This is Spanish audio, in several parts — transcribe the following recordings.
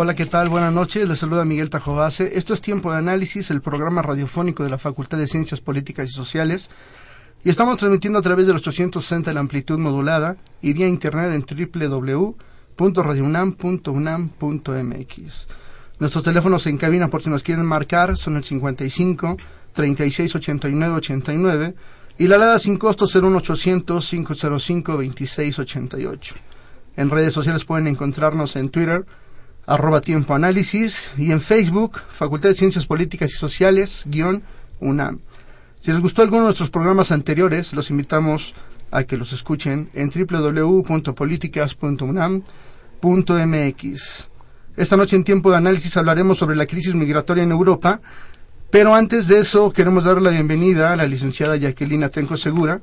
Hola, ¿qué tal? Buenas noches. Les saluda Miguel Tajobase. Esto es Tiempo de Análisis, el programa radiofónico de la Facultad de Ciencias Políticas y Sociales y estamos transmitiendo a través de los 860 de la amplitud modulada y vía internet en www.radiounam.unam.mx. Nuestros teléfonos en cabina, por si nos quieren marcar, son el 55 36 89 89 y la alada sin costo 01800 505 26 88. En redes sociales pueden encontrarnos en Twitter, arroba tiempo análisis, y en Facebook, Facultad de Ciencias Políticas y Sociales, guion UNAM. Si les gustó alguno de nuestros programas anteriores, los invitamos a que los escuchen en www.políticas.unam.mx. Esta noche en tiempo de análisis hablaremos sobre la crisis migratoria en Europa, pero antes de eso queremos darle la bienvenida a la licenciada Jacqueline Atenco Segura,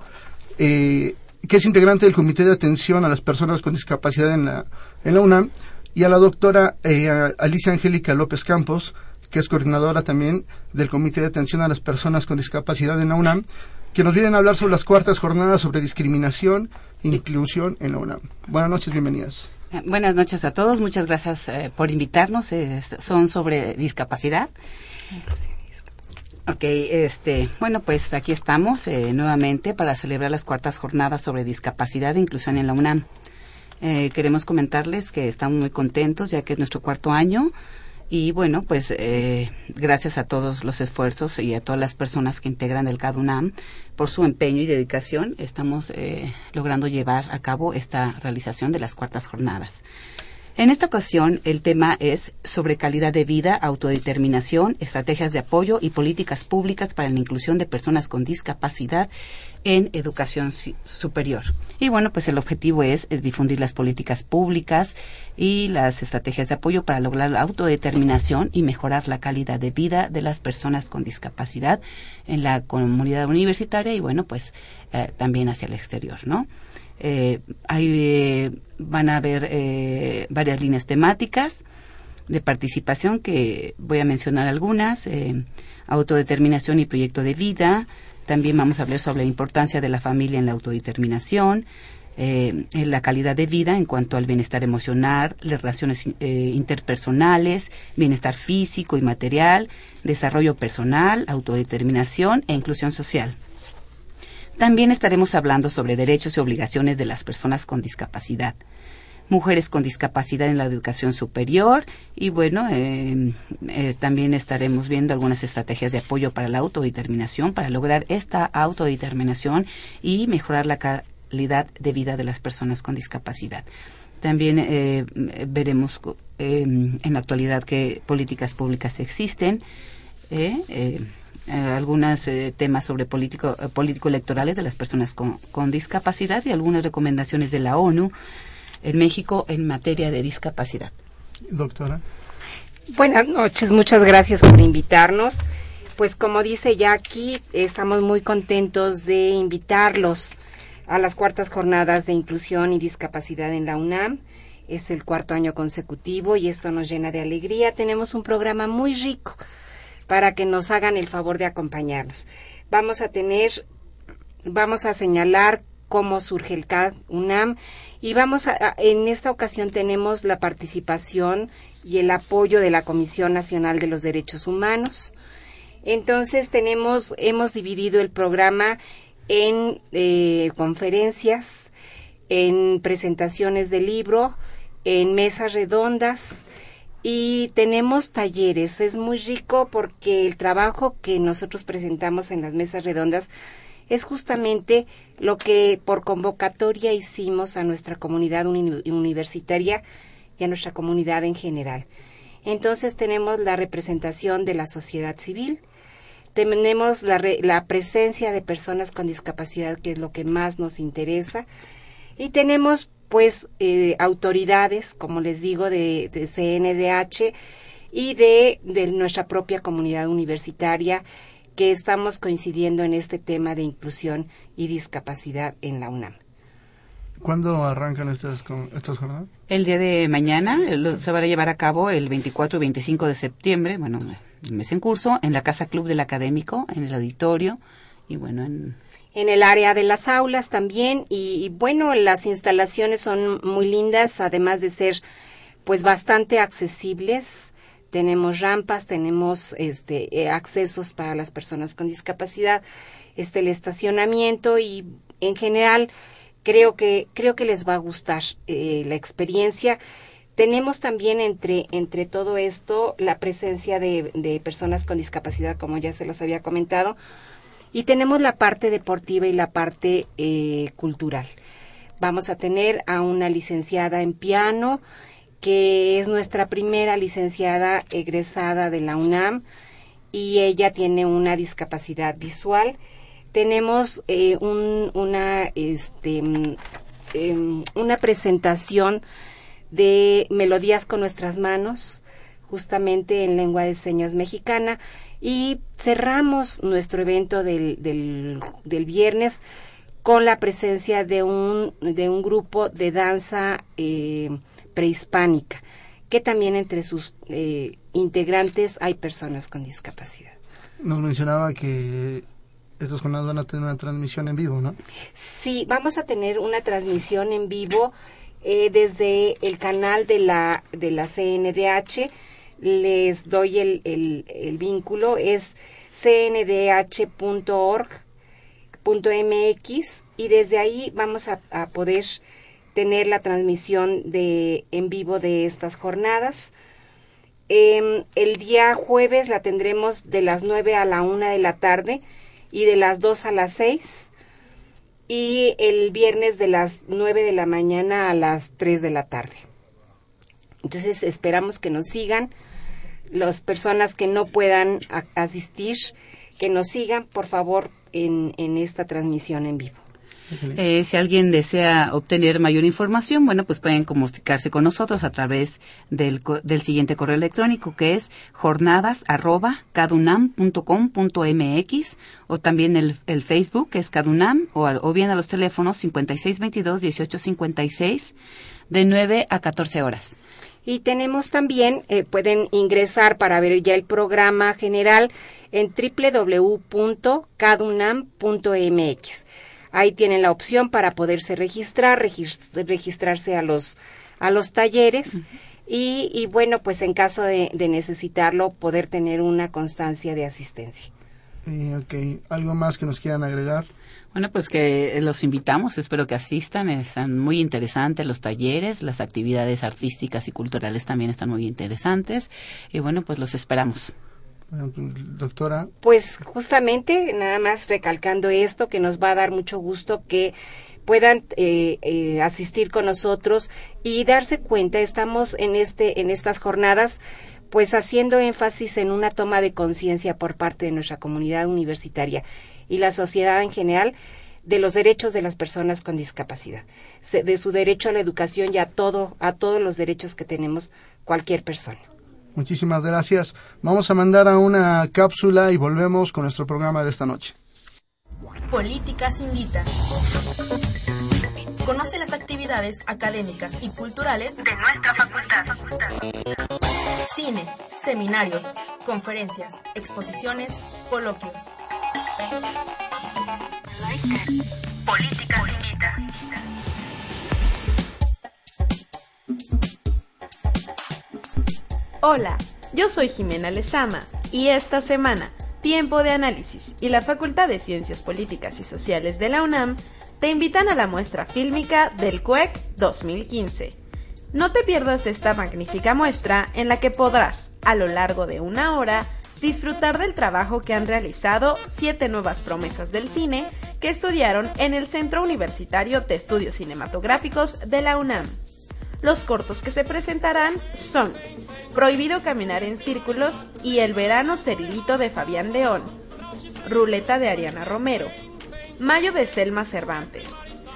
eh, que es integrante del Comité de Atención a las Personas con Discapacidad en la UNAM, y a la doctora eh, Alicia Angélica López Campos, que es coordinadora también del Comité de Atención a las Personas con Discapacidad en la UNAM, que nos vienen a hablar sobre las cuartas jornadas sobre discriminación e inclusión en la UNAM. Buenas noches, bienvenidas. Eh, buenas noches a todos, muchas gracias eh, por invitarnos. son sobre discapacidad. Ok, este, bueno, pues aquí estamos eh, nuevamente para celebrar las cuartas jornadas sobre discapacidad e inclusión en la UNAM. Queremos comentarles que estamos muy contentos ya que es nuestro cuarto año y bueno, pues eh, gracias a todos los esfuerzos y a todas las personas que integran el CADUNAM por su empeño y dedicación, estamos eh, logrando llevar a cabo esta realización de las cuartas jornadas. En esta ocasión, el tema es sobre calidad de vida, autodeterminación, estrategias de apoyo y políticas públicas para la inclusión de personas con discapacidad en educación superior. Y bueno, pues el objetivo es, difundir las políticas públicas y las estrategias de apoyo para lograr la autodeterminación y mejorar la calidad de vida de las personas con discapacidad en la comunidad universitaria y bueno, pues eh, también hacia el exterior, ¿no? Eh, eh, van a haber eh, varias líneas temáticas de participación que voy a mencionar algunas, autodeterminación y proyecto de vida, también vamos a hablar sobre la importancia de la familia en la autodeterminación, en la calidad de vida en cuanto al bienestar emocional, las relaciones interpersonales, bienestar físico y material, desarrollo personal, autodeterminación e inclusión social. También estaremos hablando sobre derechos y obligaciones de las personas con discapacidad, mujeres con discapacidad en la educación superior y bueno, eh, eh, también estaremos viendo algunas estrategias de apoyo para la autodeterminación, para lograr esta autodeterminación y mejorar la calidad de vida de las personas con discapacidad. También eh, veremos en la actualidad qué políticas públicas existen. Eh, algunos eh, temas sobre político, eh, político electorales de las personas con, con, discapacidad y algunas recomendaciones de la ONU en México en materia de discapacidad. Doctora. Buenas noches, muchas gracias por invitarnos. Pues como dice Jackie, estamos muy contentos de invitarlos a las cuartas jornadas de inclusión y discapacidad en la UNAM. Es el cuarto año consecutivo y esto nos llena de alegría. Tenemos un programa muy rico para que nos hagan el favor de acompañarnos. Vamos a tener, vamos a señalar cómo surge el CAD UNAM y vamos a, en esta ocasión tenemos la participación y el apoyo de la Comisión Nacional de los Derechos Humanos. Entonces tenemos, hemos dividido el programa en eh, conferencias, en presentaciones de libro, en mesas redondas, y tenemos talleres. Es muy rico porque el trabajo que nosotros presentamos en las mesas redondas es justamente lo que por convocatoria hicimos a nuestra comunidad universitaria y a nuestra comunidad en general. Entonces tenemos la representación de la sociedad civil, tenemos la, la presencia de personas con discapacidad, que es lo que más nos interesa, y tenemos pues eh, autoridades, como les digo, de, de CNDH y de, de nuestra propia comunidad universitaria que estamos coincidiendo en este tema de inclusión y discapacidad en la UNAM. ¿Cuándo arrancan estas, estas jornadas? El día de mañana se van a llevar a cabo el 24 y 25 de septiembre, bueno, el mes en curso, en la Casa Club del Académico, en el auditorio y bueno, en... En el área de las aulas también y, bueno, las instalaciones son muy lindas, además de ser pues bastante accesibles tenemos rampas, tenemos este, eh, accesos para las personas con discapacidad, este, el estacionamiento y en general creo que, creo que les va a gustar eh, la experiencia. Tenemos también entre, entre todo esto la presencia de, de personas con discapacidad, como ya se los había comentado, y tenemos la parte deportiva y la parte eh, cultural. Vamos a tener a una licenciada en piano, que es nuestra primera licenciada egresada de la UNAM y ella tiene una discapacidad visual. Tenemos eh, un, una, este, eh, una presentación de melodías con nuestras manos, justamente en lengua de señas mexicana, y cerramos nuestro evento del, del, del viernes con la presencia de un, de un grupo de danza eh, prehispánica, que también entre sus eh, integrantes hay personas con discapacidad. Nos mencionaba que estos jornadas van a tener una transmisión en vivo, ¿no? Sí, vamos a tener una transmisión en vivo eh, desde el canal de la, de la CNDH. Les doy el, el, vínculo, es cndh.org.mx y desde ahí vamos a, poder tener la transmisión de en vivo de estas jornadas. Eh, el día jueves la tendremos de las 9 a la 1 de la tarde y de las 2 a las 6. Y el viernes de las 9 de la mañana a las 3 de la tarde. Entonces esperamos que nos sigan. Las personas que no puedan asistir, que nos sigan, por favor, en, en esta transmisión en vivo. Eh, si alguien desea obtener mayor información, bueno, pues pueden comunicarse con nosotros a través del, del siguiente correo electrónico que es jornadas@cadunam.com.mx o también el, el, Facebook que es Cadunam o, o bien a los teléfonos 5622-1856 de 9 a 14 horas. Y tenemos también, eh, pueden ingresar para ver ya el programa general en www.cadunam.mx. Ahí tienen la opción para poderse registrar, registrarse a los, a los talleres. Y, y, bueno, pues en caso de, de, necesitarlo, poder tener una constancia de asistencia. Eh, ok, ¿algo más que nos quieran agregar? Bueno, pues que los invitamos, espero que asistan, están muy interesantes los talleres, las actividades artísticas y culturales también están muy interesantes y bueno, pues los esperamos. Doctora. Pues justamente, nada más recalcando esto, que nos va a dar mucho gusto que puedan eh, eh, asistir con nosotros y darse cuenta, estamos en, este, en estas jornadas pues haciendo énfasis en una toma de conciencia por parte de nuestra comunidad universitaria y la sociedad en general de los derechos de las personas con discapacidad, de su derecho a la educación y a todo, a todos los derechos que tenemos cualquier persona. Muchísimas gracias. Vamos a mandar a una cápsula y volvemos con nuestro programa de esta noche. Políticas Invita. Conoce las actividades académicas y culturales de nuestra facultad. Cine, seminarios, conferencias, exposiciones, coloquios. Políticas Invita. Hola, yo soy Jimena Lezama y esta semana Tiempo de Análisis y la Facultad de Ciencias Políticas y Sociales de la UNAM te invitan a la muestra fílmica del CUEC 2015. No te pierdas esta magnífica muestra en la que podrás, a lo largo de una hora, disfrutar del trabajo que han realizado siete nuevas promesas del cine que estudiaron en el Centro Universitario de Estudios Cinematográficos de la UNAM. Los cortos que se presentarán son Prohibido caminar en círculos y El verano cerilito de Fabián León, Ruleta de Ariana Romero. Mayo de Selma Cervantes.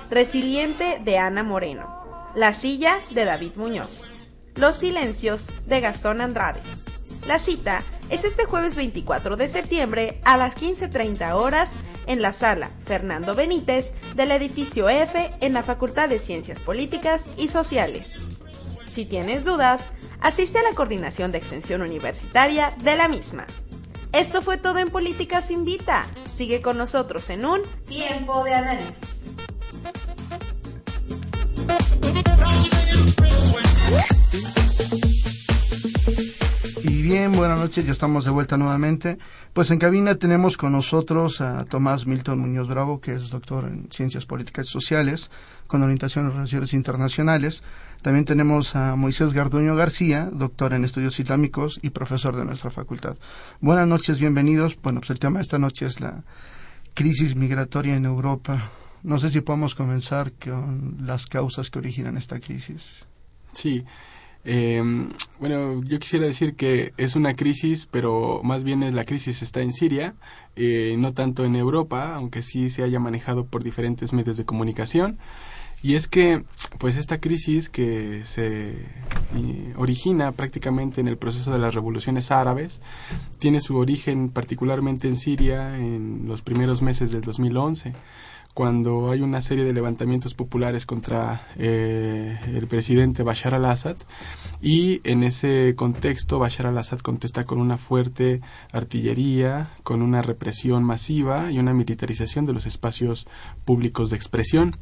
Resiliente de Ana Moreno. La silla de David Muñoz. Los silencios de Gastón Andrade. La cita es este jueves 24 de septiembre a las 15.30 horas en la sala Fernando Benítez del edificio F en la Facultad de Ciencias Políticas y Sociales. Si tienes dudas, asiste a la coordinación de extensión universitaria de la misma. Esto fue todo en Políticas Invita. Sigue con nosotros en un tiempo de análisis. Bien, buenas noches, ya estamos de vuelta nuevamente. Pues en cabina tenemos con nosotros a Tomás Milton Muñoz Bravo, que es doctor en Ciencias Políticas y Sociales, con orientación en Relaciones Internacionales. También tenemos a Moisés Garduño García, doctor en Estudios Islámicos y profesor de nuestra facultad. Buenas noches, bienvenidos. Bueno, pues el tema de esta noche es la crisis migratoria en Europa. No sé si podemos comenzar con las causas que originan esta crisis. Sí, eh, bueno, yo quisiera decir que es una crisis, pero más bien es la crisis está en Siria, eh, no tanto en Europa, aunque sí se haya manejado por diferentes medios de comunicación. Y es que, pues esta crisis que se eh, origina prácticamente en el proceso de las revoluciones árabes, tiene su origen particularmente en Siria en los primeros meses del 2011 cuando hay una serie de levantamientos populares contra eh, el presidente Bashar al-Assad y en ese contexto Bashar al-Assad contesta con una fuerte artillería, con una represión masiva y una militarización de los espacios públicos de expresión.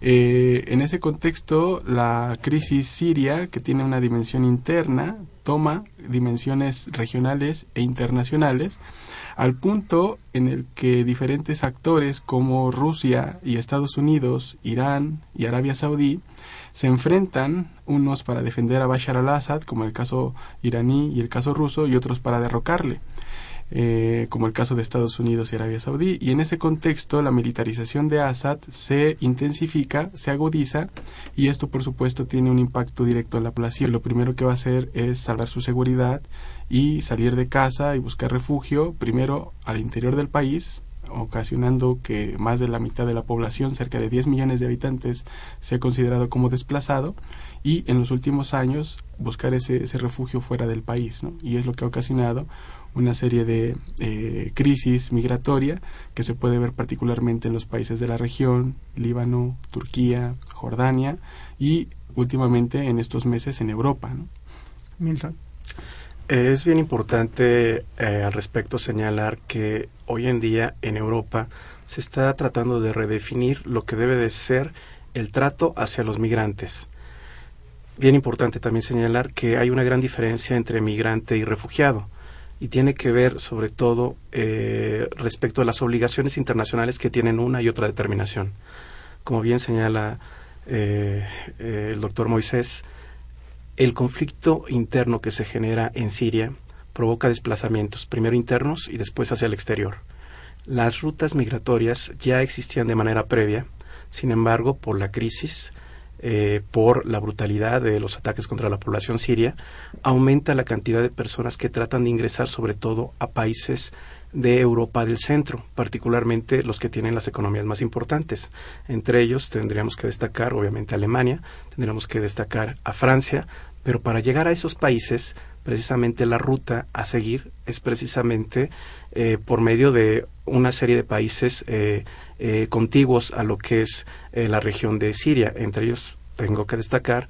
Eh, en ese contexto, la crisis siria, que tiene una dimensión interna, toma dimensiones regionales e internacionales, al punto en el que diferentes actores como Rusia y Estados Unidos, Irán y Arabia Saudí se enfrentan, unos para defender a Bashar al-Assad, como el caso iraní y el caso ruso, y otros para derrocarle. Eh, como el caso de Estados Unidos y Arabia Saudí, y en ese contexto la militarización de Assad se intensifica, se agudiza, y esto por supuesto tiene un impacto directo en la población. Lo primero que va a hacer es salvar su seguridad y salir de casa y buscar refugio, primero al interior del país, ocasionando que más de la mitad de la población, cerca de 10 millones de habitantes, sea considerado como desplazado y en los últimos años buscar ese, ese refugio fuera del país. ¿no? Y es lo que ha ocasionado una serie de eh, crisis migratoria que se puede ver particularmente en los países de la región, Líbano, Turquía, Jordania y últimamente en estos meses en Europa. Milton. Es bien importante eh, al respecto señalar que hoy en día en Europa se está tratando de redefinir lo que debe de ser el trato hacia los migrantes. Bien importante también señalar que hay una gran diferencia entre migrante y refugiado y tiene que ver sobre todo eh, respecto a las obligaciones internacionales que tienen una y otra determinación. Como bien señala eh, eh, el doctor Moisés, el conflicto interno que se genera en Siria provoca desplazamientos, primero internos y después hacia el exterior. Las rutas migratorias ya existían de manera previa, sin embargo, por la crisis, eh, por la brutalidad de los ataques contra la población siria, aumenta la cantidad de personas que tratan de ingresar sobre todo a países de Europa del centro, particularmente los que tienen las economías más importantes. Entre ellos tendríamos que destacar, obviamente, Alemania, tendríamos que destacar a Francia, pero para llegar a esos países, precisamente la ruta a seguir es precisamente eh, por medio de una serie de países eh, eh, contiguos a lo que es eh, la región de Siria. Entre ellos tengo que destacar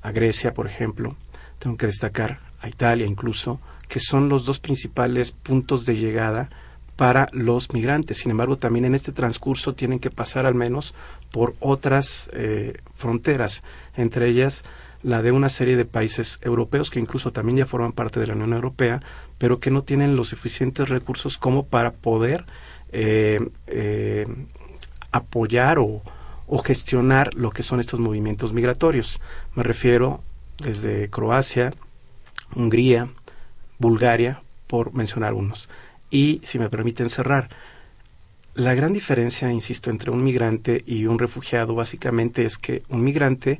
a Grecia, por ejemplo, tengo que destacar a Italia incluso, que son los dos principales puntos de llegada para los migrantes. Sin embargo, también en este transcurso tienen que pasar al menos por otras eh, fronteras, entre ellas la de una serie de países europeos que incluso también ya forman parte de la Unión Europea, pero que no tienen los suficientes recursos como para poder eh, eh, apoyar o, gestionar lo que son estos movimientos migratorios. Me refiero desde Croacia, Hungría, Bulgaria, por mencionar unos. Y, si me permiten cerrar, la gran diferencia, insisto, entre un migrante y un refugiado básicamente es que un migrante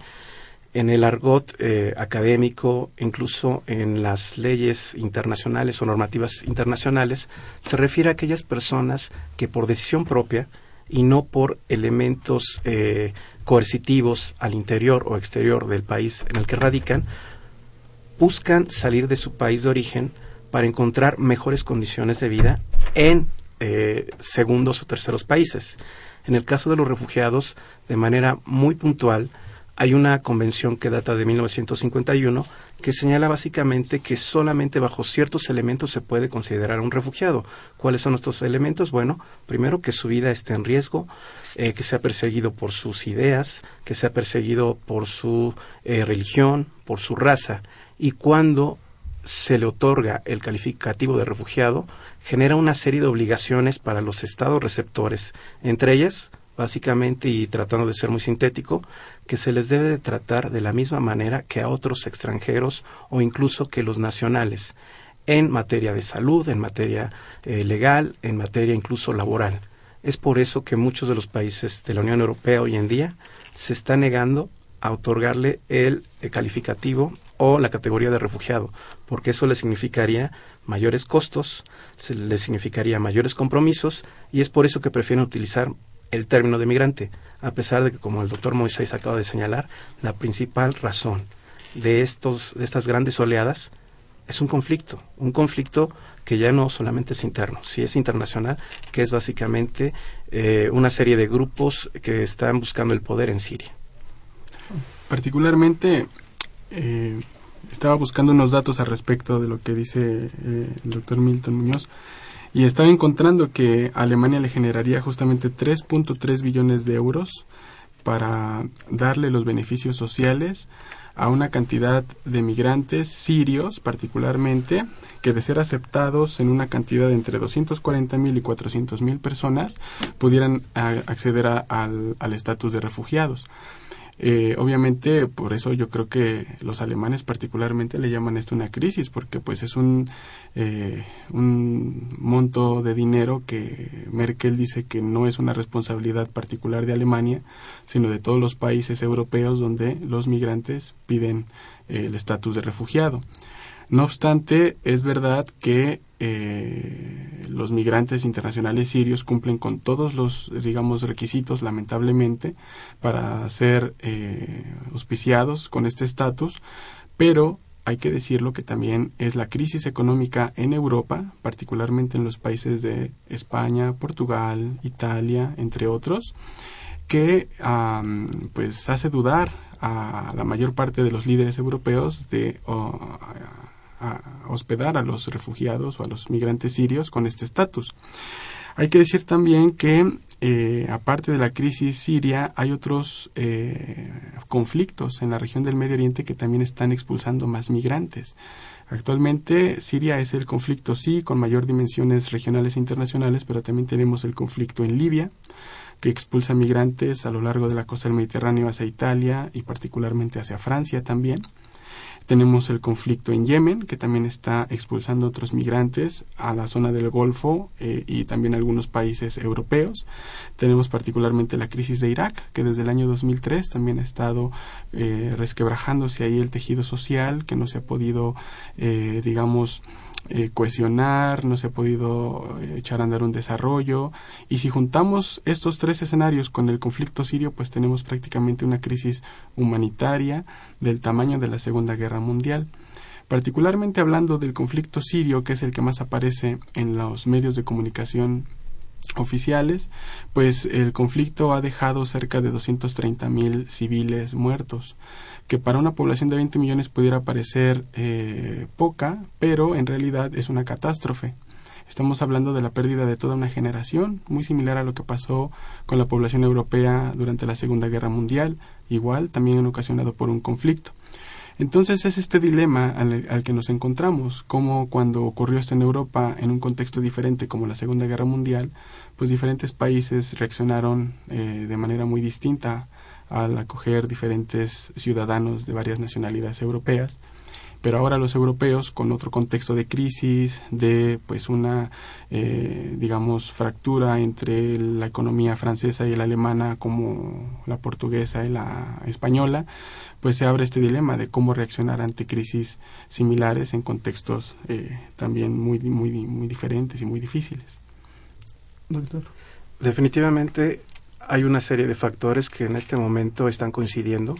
en el argot eh, académico, incluso en las leyes internacionales o normativas internacionales, se refiere a aquellas personas que por decisión propia y no por elementos eh, coercitivos al interior o exterior del país en el que radican, buscan salir de su país de origen para encontrar mejores condiciones de vida en eh, segundos o terceros países. En el caso de los refugiados, de manera muy puntual, hay una convención que data de 1951 que señala básicamente que solamente bajo ciertos elementos se puede considerar un refugiado. ¿Cuáles son estos elementos? Bueno, primero que su vida esté en riesgo, eh, que sea perseguido por sus ideas, que sea perseguido por su eh, religión, por su raza. Y cuando se le otorga el calificativo de refugiado, genera una serie de obligaciones para los estados receptores, entre ellas básicamente y tratando de ser muy sintético, que se les debe de tratar de la misma manera que a otros extranjeros o incluso que los nacionales, en materia de salud, en materia eh, legal, en materia incluso laboral. Es por eso que muchos de los países de la Unión Europea hoy en día se están negando a otorgarle el, el calificativo o la categoría de refugiado, porque eso le significaría mayores costos, le significaría mayores compromisos y es por eso que prefieren utilizar el término de migrante, a pesar de que, como el doctor Moisés acaba de señalar, la principal razón de, estos, de estas grandes oleadas es un conflicto, un conflicto que ya no solamente es interno, sí es internacional, que es básicamente eh, una serie de grupos que están buscando el poder en Siria. Particularmente, eh, estaba buscando unos datos al respecto de lo que dice eh, el doctor Milton Muñoz y estaba encontrando que Alemania le generaría justamente 3.3 billones de euros para darle los beneficios sociales a una cantidad de migrantes sirios particularmente que de ser aceptados en una cantidad de entre 240 mil y 400 mil personas pudieran acceder al estatus de refugiados. Eh, obviamente, por eso yo creo que los alemanes particularmente le llaman esto una crisis, porque pues es un, eh, un monto de dinero que Merkel dice que no es una responsabilidad particular de Alemania, sino de todos los países europeos donde los migrantes piden eh, el estatus de refugiado. No obstante, es verdad que eh, los migrantes internacionales sirios cumplen con todos los, digamos, requisitos, lamentablemente, para ser eh, auspiciados con este estatus, pero hay que decirlo que también es la crisis económica en Europa, particularmente en los países de España, Portugal, Italia, entre otros, que pues hace dudar a la mayor parte de los líderes europeos de a hospedar a los refugiados o a los migrantes sirios con este estatus. Hay que decir también que, eh, aparte de la crisis siria, hay otros eh, conflictos en la región del Medio Oriente que también están expulsando más migrantes. Actualmente Siria es el conflicto, sí, con mayor dimensiones regionales e internacionales, pero también tenemos el conflicto en Libia, que expulsa migrantes a lo largo de la costa del Mediterráneo hacia Italia y particularmente hacia Francia también. Tenemos el conflicto en Yemen, que también está expulsando otros migrantes a la zona del Golfo eh, y también a algunos países europeos. Tenemos particularmente la crisis de Irak, que desde el año 2003 también ha estado eh, resquebrajándose ahí el tejido social, que no se ha podido, eh, digamos, eh, cohesionar, no se ha podido eh, echar a andar un desarrollo. Y si juntamos estos tres escenarios con el conflicto sirio, pues tenemos prácticamente una crisis humanitaria del tamaño de la Segunda Guerra Mundial. Particularmente hablando del conflicto sirio, que es el que más aparece en los medios de comunicación oficiales, pues el conflicto ha dejado cerca de 230 mil civiles muertos que para una población de 20 millones pudiera parecer eh, poca, pero en realidad es una catástrofe. Estamos hablando de la pérdida de toda una generación, muy similar a lo que pasó con la población europea durante la Segunda Guerra Mundial, igual también ocasionado por un conflicto. Entonces es este dilema al, que nos encontramos, como cuando ocurrió esto en Europa en un contexto diferente como la Segunda Guerra Mundial, pues diferentes países reaccionaron eh, de manera muy distinta al acoger diferentes ciudadanos de varias nacionalidades europeas. pero ahora los europeos con otro contexto de crisis, de pues una eh, digamos fractura entre la economía francesa y la alemana como la portuguesa y la española, pues se abre este dilema de cómo reaccionar ante crisis similares en contextos eh, también muy muy muy diferentes y muy difíciles. Doctor. Definitivamente hay una serie de factores que en este momento están coincidiendo,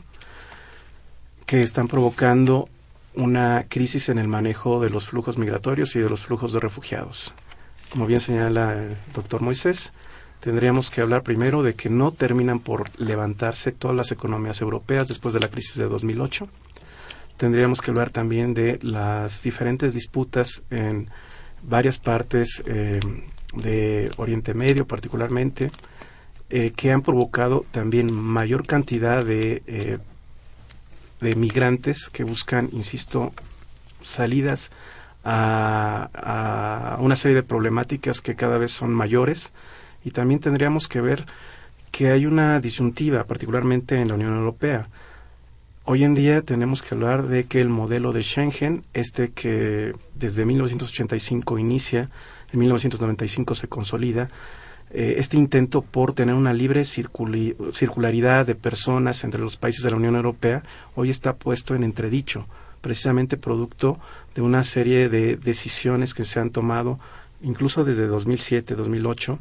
que están provocando una crisis en el manejo de los flujos migratorios y de los flujos de refugiados. Como bien señala el doctor Moisés, tendríamos que hablar primero de que no terminan por levantarse todas las economías europeas después de la crisis de 2008. Tendríamos que hablar también de las diferentes disputas en varias partes eh, de Oriente Medio particularmente, eh, que han provocado también mayor cantidad de eh, de migrantes que buscan, insisto, salidas a, una serie de problemáticas que cada vez son mayores y también tendríamos que ver que hay una disyuntiva, particularmente en la Unión Europea. Hoy en día tenemos que hablar de que el modelo de Schengen, este que desde 1985 inicia, en 1995 se consolida, eh, este intento por tener una libre circularidad de personas entre los países de la Unión Europea hoy está puesto en entredicho, precisamente producto de una serie de decisiones que se han tomado incluso desde 2007, 2008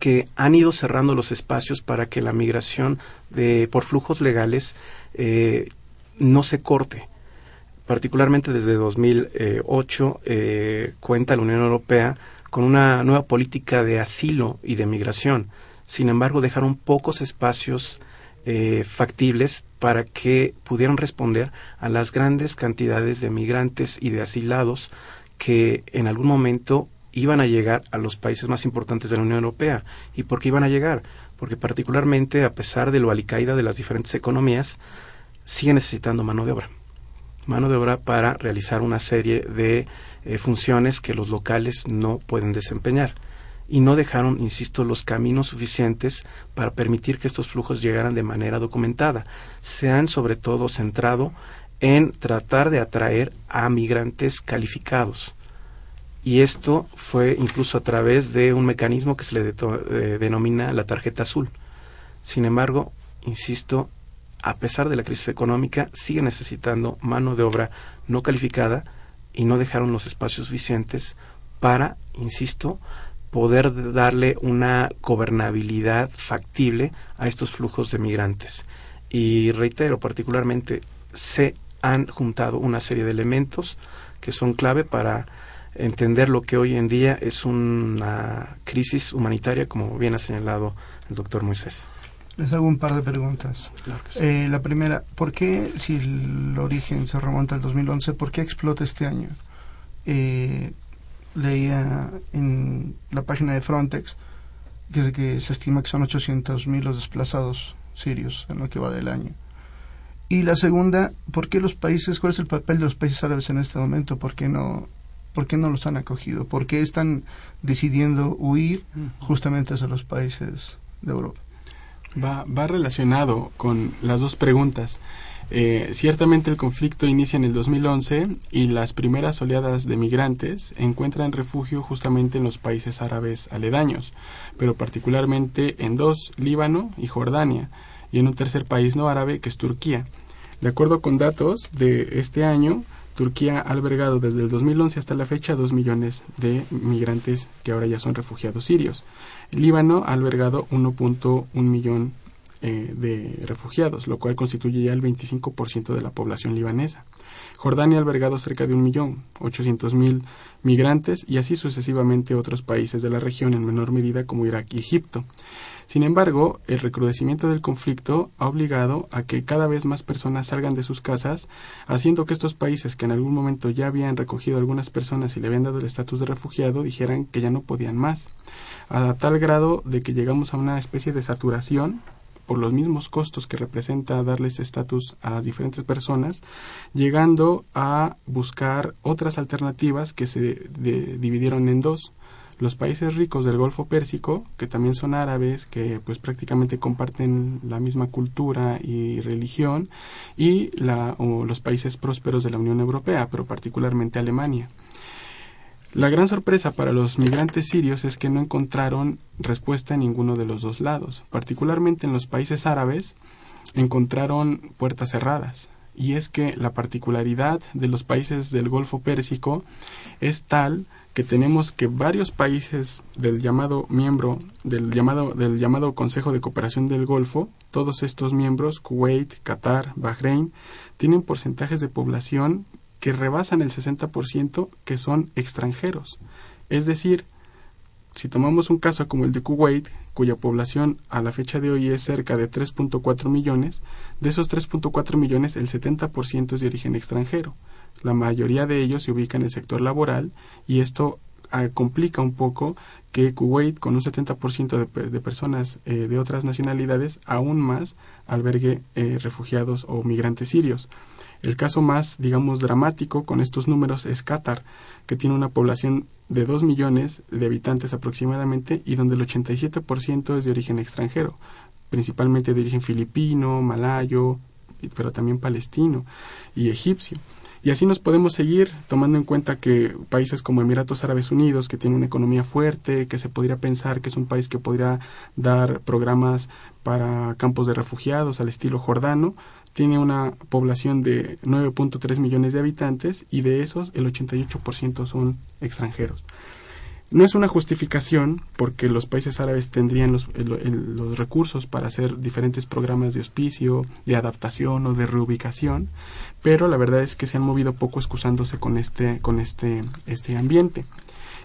que han ido cerrando los espacios para que la migración de, por flujos legales eh, no se corte. Particularmente desde 2008 eh, cuenta la Unión Europea con una nueva política de asilo y de migración. Sin embargo, dejaron pocos espacios eh, factibles para que pudieran responder a las grandes cantidades de migrantes y de asilados que en algún momento iban a llegar a los países más importantes de la Unión Europea. ¿Y por qué iban a llegar? Porque particularmente, a pesar de lo alicaída de las diferentes economías, sigue necesitando mano de obra. Mano de obra para realizar una serie de eh, funciones que los locales no pueden desempeñar y no dejaron, insisto, los caminos suficientes para permitir que estos flujos llegaran de manera documentada. Se han sobre todo centrado en tratar de atraer a migrantes calificados. Y esto fue incluso a través de un mecanismo que se le eh, denomina la tarjeta azul. Sin embargo, insisto, a pesar de la crisis económica, sigue necesitando mano de obra no calificada y no dejaron los espacios suficientes para, insisto, poder darle una gobernabilidad factible a estos flujos de migrantes. Y reitero, particularmente se han juntado una serie de elementos que son clave para entender lo que hoy en día es una crisis humanitaria, como bien ha señalado el doctor Moisés. Les hago un par de preguntas. Eh, la primera, ¿por qué, si el origen se remonta al 2011, por qué explota este año? Eh, leía en la página de Frontex que, que se estima que son 800.000 los desplazados sirios en lo que va del año. Y la segunda, ¿por qué los países, cuál es el papel de los países árabes en este momento? ¿Por qué no, por qué no los han acogido? ¿Por qué están decidiendo huir justamente hacia los países de Europa? Va, relacionado con las dos preguntas. Eh, ciertamente el conflicto inicia en el 2011 y las primeras oleadas de migrantes encuentran refugio justamente en los países árabes aledaños, pero particularmente en dos, Líbano y Jordania, y en un tercer país no árabe que es Turquía. De acuerdo con datos de este año, Turquía ha albergado desde el 2011 hasta la fecha dos millones de migrantes que ahora ya son refugiados sirios. Líbano ha albergado 1.1 millón eh, de refugiados, lo cual constituye ya el 25% de la población libanesa. Jordania ha albergado cerca de un millón ochocientos mil migrantes y así sucesivamente otros países de la región en menor medida como Irak y Egipto. Sin embargo, el recrudecimiento del conflicto ha obligado a que cada vez más personas salgan de sus casas, haciendo que estos países que en algún momento ya habían recogido algunas personas y le habían dado el estatus de refugiado dijeran que ya no podían más, a tal grado de que llegamos a una especie de saturación por los mismos costos que representa darles estatus a las diferentes personas, llegando a buscar otras alternativas que se dividieron en dos los países ricos del Golfo Pérsico, que también son árabes, que pues prácticamente comparten la misma cultura y religión, y la, los países prósperos de la Unión Europea, pero particularmente Alemania. La gran sorpresa para los migrantes sirios es que no encontraron respuesta en ninguno de los dos lados. Particularmente en los países árabes encontraron puertas cerradas. Y es que la particularidad de los países del Golfo Pérsico es tal que tenemos que varios países del llamado miembro del llamado del llamado Consejo de Cooperación del Golfo, todos estos miembros, Kuwait, Qatar, Bahrein, tienen porcentajes de población que rebasan el 60% que son extranjeros. Es decir, si tomamos un caso como el de Kuwait, cuya población a la fecha de hoy es cerca de 3.4 millones, de esos 3.4 millones el 70% es de origen extranjero. La mayoría de ellos se ubica en el sector laboral y esto ah, complica un poco que Kuwait, con un 70% de, de personas eh, de otras nacionalidades, aún más albergue eh, refugiados o migrantes sirios. El caso más, digamos, dramático con estos números es Qatar, que tiene una población de 2 millones de habitantes aproximadamente y donde el 87% es de origen extranjero, principalmente de origen filipino, malayo, pero también palestino y egipcio. Y así nos podemos seguir tomando en cuenta que países como Emiratos Árabes Unidos, que tiene una economía fuerte, que se podría pensar que es un país que podría dar programas para campos de refugiados al estilo jordano, tiene una población de 9.3 millones de habitantes y de esos el 88% son extranjeros. No es una justificación porque los países árabes tendrían los, los, recursos para hacer diferentes programas de hospicio, de adaptación o de reubicación, pero la verdad es que se han movido poco excusándose con este, con este, este ambiente.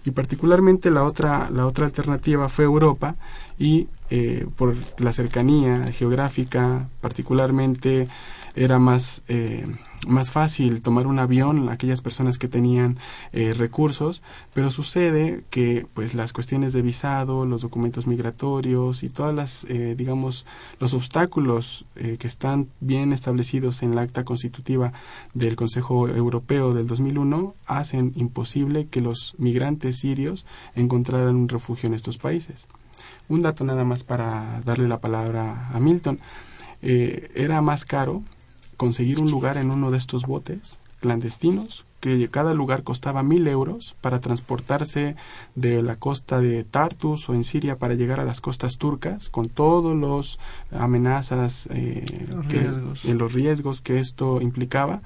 Y particularmente la otra, la otra alternativa fue Europa y eh, por la cercanía geográfica, particularmente era más, eh, más fácil tomar un avión aquellas personas que tenían eh, recursos, pero sucede que pues las cuestiones de visado, los documentos migratorios y todas las, digamos, los obstáculos que están bien establecidos en la acta constitutiva del Consejo Europeo del 2001 hacen imposible que los migrantes sirios encontraran un refugio en estos países. Un dato nada más para darle la palabra a Milton. Eh, era más caro conseguir un lugar en uno de estos botes clandestinos, que cada lugar costaba mil euros para transportarse de la costa de Tartus o en Siria para llegar a las costas turcas, con todos los amenazas, eh, que, los riesgos que esto implicaba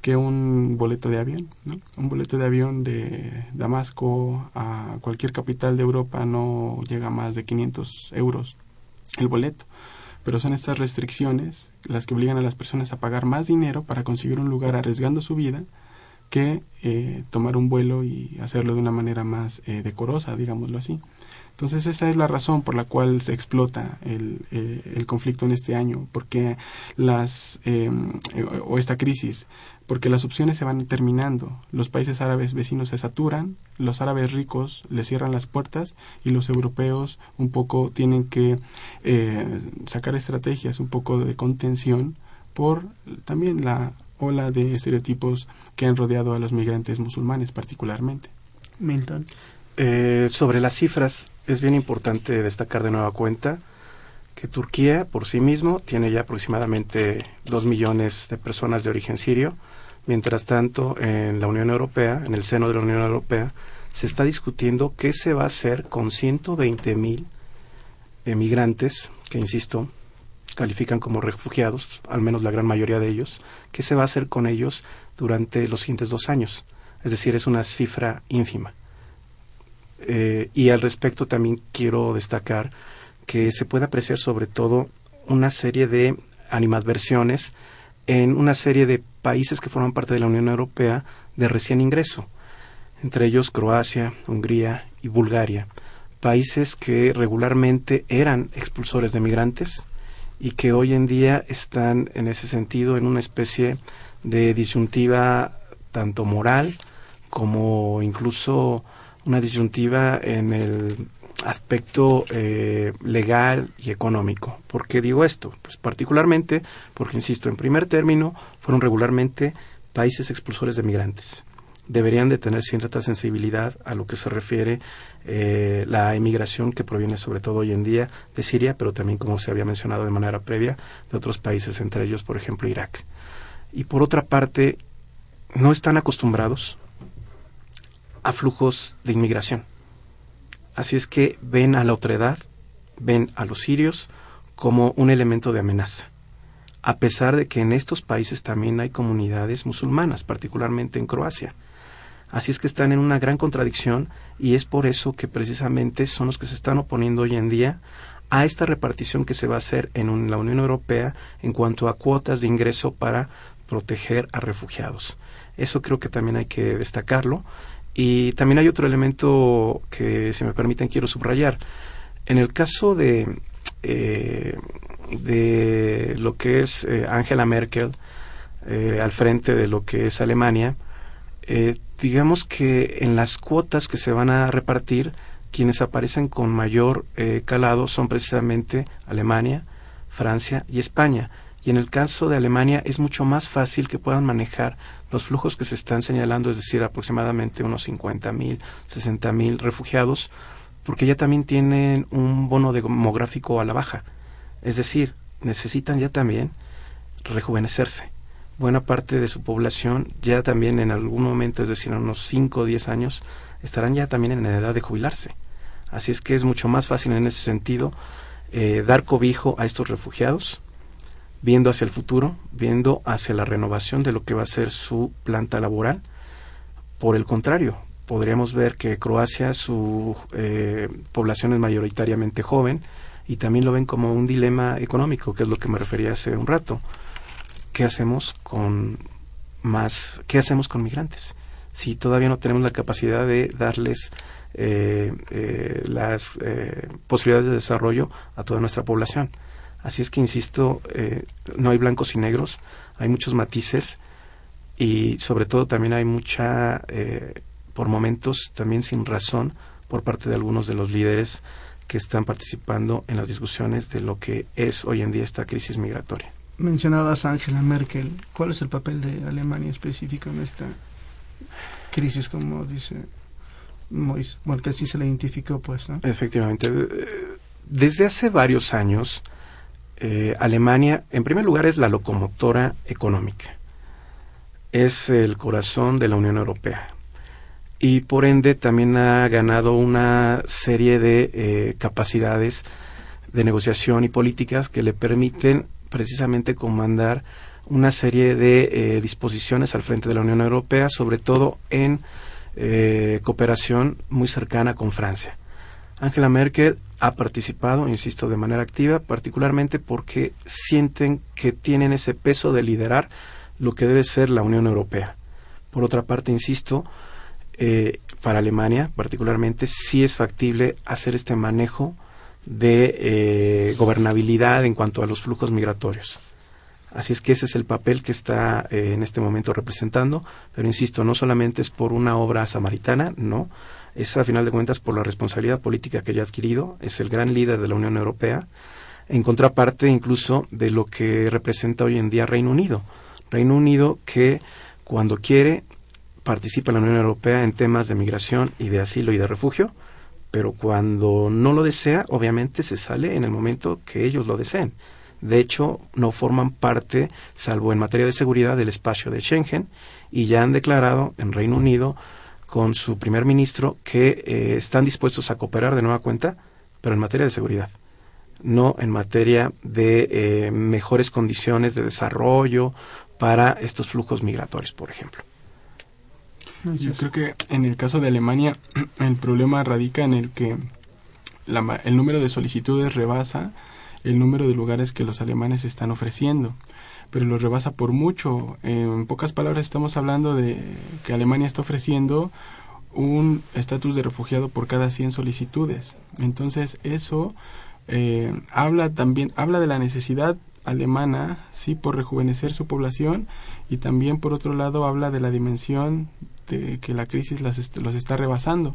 que un boleto de avión. Un boleto de avión de Damasco a cualquier capital de Europa no llega a más de 500 euros el boleto. Pero son estas restricciones las que obligan a las personas a pagar más dinero para conseguir un lugar arriesgando su vida que eh, tomar un vuelo y hacerlo de una manera más eh, decorosa, digámoslo así. Entonces esa es la razón por la cual se explota el, eh, el conflicto en este año, porque las em, o esta crisis, porque las opciones se van terminando. Los países árabes vecinos se saturan, los árabes ricos le cierran las puertas y los europeos un poco tienen que eh, sacar estrategias un poco de contención por también la ola de estereotipos que han rodeado a los migrantes musulmanes particularmente. Milton. Eh, sobre las cifras, es bien importante destacar de nueva cuenta que Turquía por sí mismo tiene ya aproximadamente dos millones de personas de origen sirio. Mientras tanto, en la Unión Europea, en el seno de la Unión Europea, se está discutiendo qué se va a hacer con 120 mil emigrantes, que insisto, califican como refugiados, al menos la gran mayoría de ellos, qué se va a hacer con ellos durante los siguientes dos años. Es decir, es una cifra ínfima. Eh, y al respecto también quiero destacar que se puede apreciar sobre todo una serie de animadversiones en una serie de países que forman parte de la Unión Europea de recién ingreso, entre ellos Croacia, Hungría y Bulgaria, países que regularmente eran expulsores de migrantes y que hoy en día están en ese sentido en una especie de disyuntiva tanto moral como incluso una disyuntiva en el aspecto eh, legal y económico. ¿Por qué digo esto? Pues particularmente porque, insisto, en primer término fueron regularmente países expulsores de migrantes. deberían de tener cierta sensibilidad a lo que se refiere eh, la emigración que proviene sobre todo hoy en día de Siria, pero también, como se había mencionado de manera previa, de otros países, entre ellos, por ejemplo, Irak. Y por otra parte, no están acostumbrados a flujos de inmigración. Así es que ven a la otredad, ven a los sirios como un elemento de amenaza, a pesar de que en estos países también hay comunidades musulmanas, particularmente en Croacia. Así es que están en una gran contradicción y es por eso que precisamente son los que se están oponiendo hoy en día a esta repartición que se va a hacer en la Unión Europea en cuanto a cuotas de ingreso para proteger a refugiados. Eso creo que también hay que destacarlo. Y también hay otro elemento que, si me permiten, quiero subrayar. En el caso de, eh, de lo que es eh, Angela Merkel eh, al frente de lo que es Alemania, digamos que en las cuotas que se van a repartir, quienes aparecen con mayor calado son precisamente Alemania, Francia y España. Y en el caso de Alemania es mucho más fácil que puedan manejar los flujos que se están señalando, es decir, aproximadamente unos 50 mil, 60 mil refugiados, porque ya también tienen un bono demográfico a la baja. Es decir, necesitan ya también rejuvenecerse. Buena parte de su población ya también en algún momento, es decir, unos 5 o 10 años, estarán ya también en la edad de jubilarse. Así es que es mucho más fácil en ese sentido eh, dar cobijo a estos refugiados, viendo hacia el futuro, viendo hacia la renovación de lo que va a ser su planta laboral. Por el contrario, podríamos ver que Croacia, su eh, población es mayoritariamente joven y también lo ven como un dilema económico, que es lo que me refería hace un rato. ¿Qué hacemos con más, qué hacemos con migrantes? Si todavía no tenemos la capacidad de darles eh, eh, las posibilidades de desarrollo a toda nuestra población. Así es que, insisto, eh, no hay blancos y negros, hay muchos matices y sobre todo también hay mucha, eh, por momentos también sin razón, por parte de algunos de los líderes que están participando en las discusiones de lo que es hoy en día esta crisis migratoria. Mencionabas a Angela Merkel. ¿Cuál es el papel de Alemania específico en esta crisis, como dice Mois? Bueno, que así se le identificó, pues, ¿no? Efectivamente. Desde hace varios años, eh, Alemania, en primer lugar, es la locomotora económica. Es el corazón de la Unión Europea. Y por ende también ha ganado una serie de eh, capacidades de negociación y políticas que le permiten precisamente comandar una serie de eh, disposiciones al frente de la Unión Europea, sobre todo en cooperación muy cercana con Francia. Angela Merkel ha participado, insisto, de manera activa, particularmente porque sienten que tienen ese peso de liderar lo que debe ser la Unión Europea. Por otra parte, insisto, eh, para Alemania particularmente sí es factible hacer este manejo de eh, gobernabilidad en cuanto a los flujos migratorios. Así es que ese es el papel que está eh, en este momento representando, pero insisto, no solamente es por una obra samaritana, no, es a final de cuentas por la responsabilidad política que haya adquirido, es el gran líder de la Unión Europea, en contraparte incluso de lo que representa hoy en día Reino Unido. Reino Unido que cuando quiere participa en la Unión Europea en temas de migración y de asilo y de refugio, pero cuando no lo desea, obviamente se sale en el momento que ellos lo deseen. De hecho, no forman parte, salvo en materia de seguridad, del espacio de Schengen y ya han declarado en Reino Unido con su primer ministro que eh, están dispuestos a cooperar de nueva cuenta, pero en materia de seguridad, no en materia de eh, mejores condiciones de desarrollo para estos flujos migratorios, por ejemplo. Yo creo que en el caso de Alemania el problema radica en el que el número de solicitudes rebasa el número de lugares que los alemanes están ofreciendo pero lo rebasa por mucho. En pocas palabras estamos hablando de que Alemania está ofreciendo un estatus de refugiado por cada 100 solicitudes. Entonces eso eh, habla también habla de la necesidad alemana sí por rejuvenecer su población y también por otro lado habla de la dimensión de que la crisis las los está rebasando.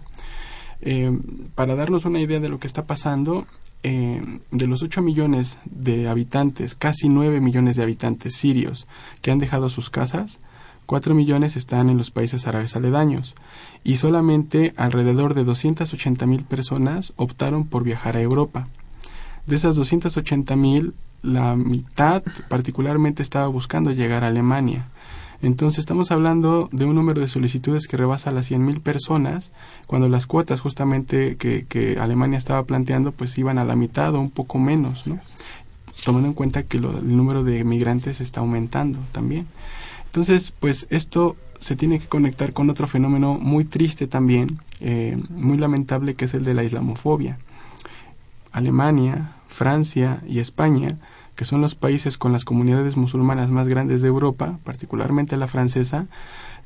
Eh, para darnos una idea de lo que está pasando, eh, de los 8 millones de habitantes, casi 9 millones de habitantes sirios que han dejado sus casas, 4 millones están en los países árabes aledaños y solamente alrededor de 280 mil personas optaron por viajar a Europa. De esas 280 mil, la mitad particularmente estaba buscando llegar a Alemania. Entonces estamos hablando de un número de solicitudes que rebasa las 100.000 personas, cuando las cuotas justamente que, que, Alemania estaba planteando pues iban a la mitad o un poco menos, ¿no? tomando en cuenta que lo, el número de migrantes está aumentando también. Entonces, pues esto se tiene que conectar con otro fenómeno muy triste también, eh, muy lamentable, que es el de la islamofobia. Alemania, Francia y España que son los países con las comunidades musulmanas más grandes de Europa, particularmente la francesa,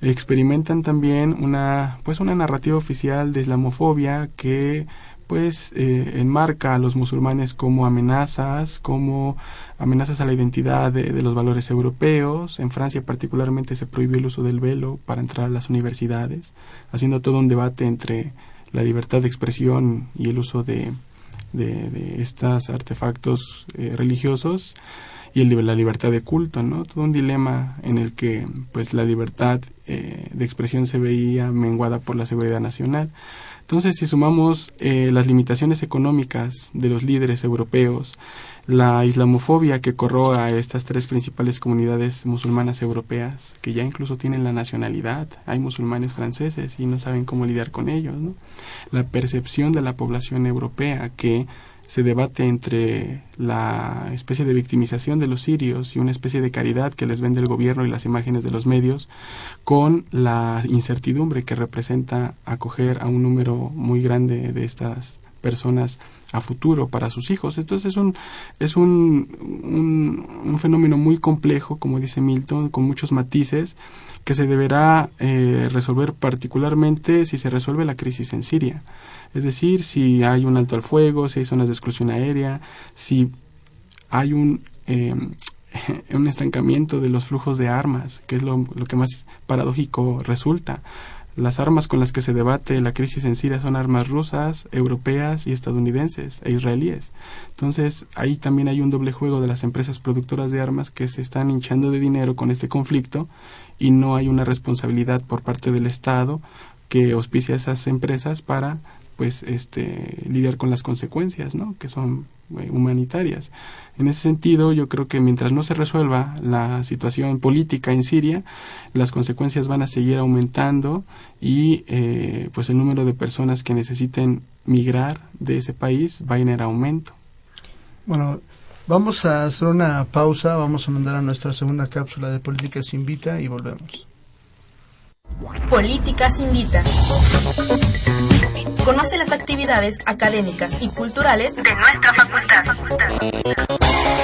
experimentan también una pues una narrativa oficial de islamofobia que pues eh, enmarca a los musulmanes como amenazas, como amenazas a la identidad de, de, los valores europeos. En Francia particularmente se prohibió el uso del velo para entrar a las universidades, haciendo todo un debate entre la libertad de expresión y el uso de, de, de estos artefactos eh, religiosos y el, la libertad de culto, ¿no? Todo un dilema en el que pues la libertad eh, de expresión se veía menguada por la seguridad nacional. Entonces, si sumamos eh, las limitaciones económicas de los líderes europeos, la islamofobia que corroa a estas tres principales comunidades musulmanas europeas, que ya incluso tienen la nacionalidad, hay musulmanes franceses y no saben cómo lidiar con ellos, ¿no? la percepción de la población europea que se debate entre la especie de victimización de los sirios y una especie de caridad que les vende el gobierno y las imágenes de los medios con la incertidumbre que representa acoger a un número muy grande de estas personas a futuro para sus hijos. Entonces es un, es un, un, fenómeno muy complejo, como dice Milton, con muchos matices, que se deberá eh, resolver particularmente si se resuelve la crisis en Siria. Es decir, si hay un alto al fuego, si hay zonas de exclusión aérea, si hay un, eh, un estancamiento de los flujos de armas, que es lo, lo que más paradójico resulta. Las armas con las que se debate la crisis en Siria son armas rusas, europeas y estadounidenses e israelíes. Entonces, ahí también hay un doble juego de las empresas productoras de armas que se están hinchando de dinero con este conflicto y no hay una responsabilidad por parte del Estado que auspicia a esas empresas para pues este lidiar con las consecuencias no que son humanitarias. En ese sentido yo creo que mientras no se resuelva la situación política en Siria las consecuencias van a seguir aumentando y eh, pues el número de personas que necesiten migrar de ese país va a ir en aumento. Bueno vamos a hacer una pausa vamos a mandar a nuestra segunda cápsula de políticas invita y volvemos. Políticas Invita. Conoce las actividades académicas y culturales de nuestra facultad.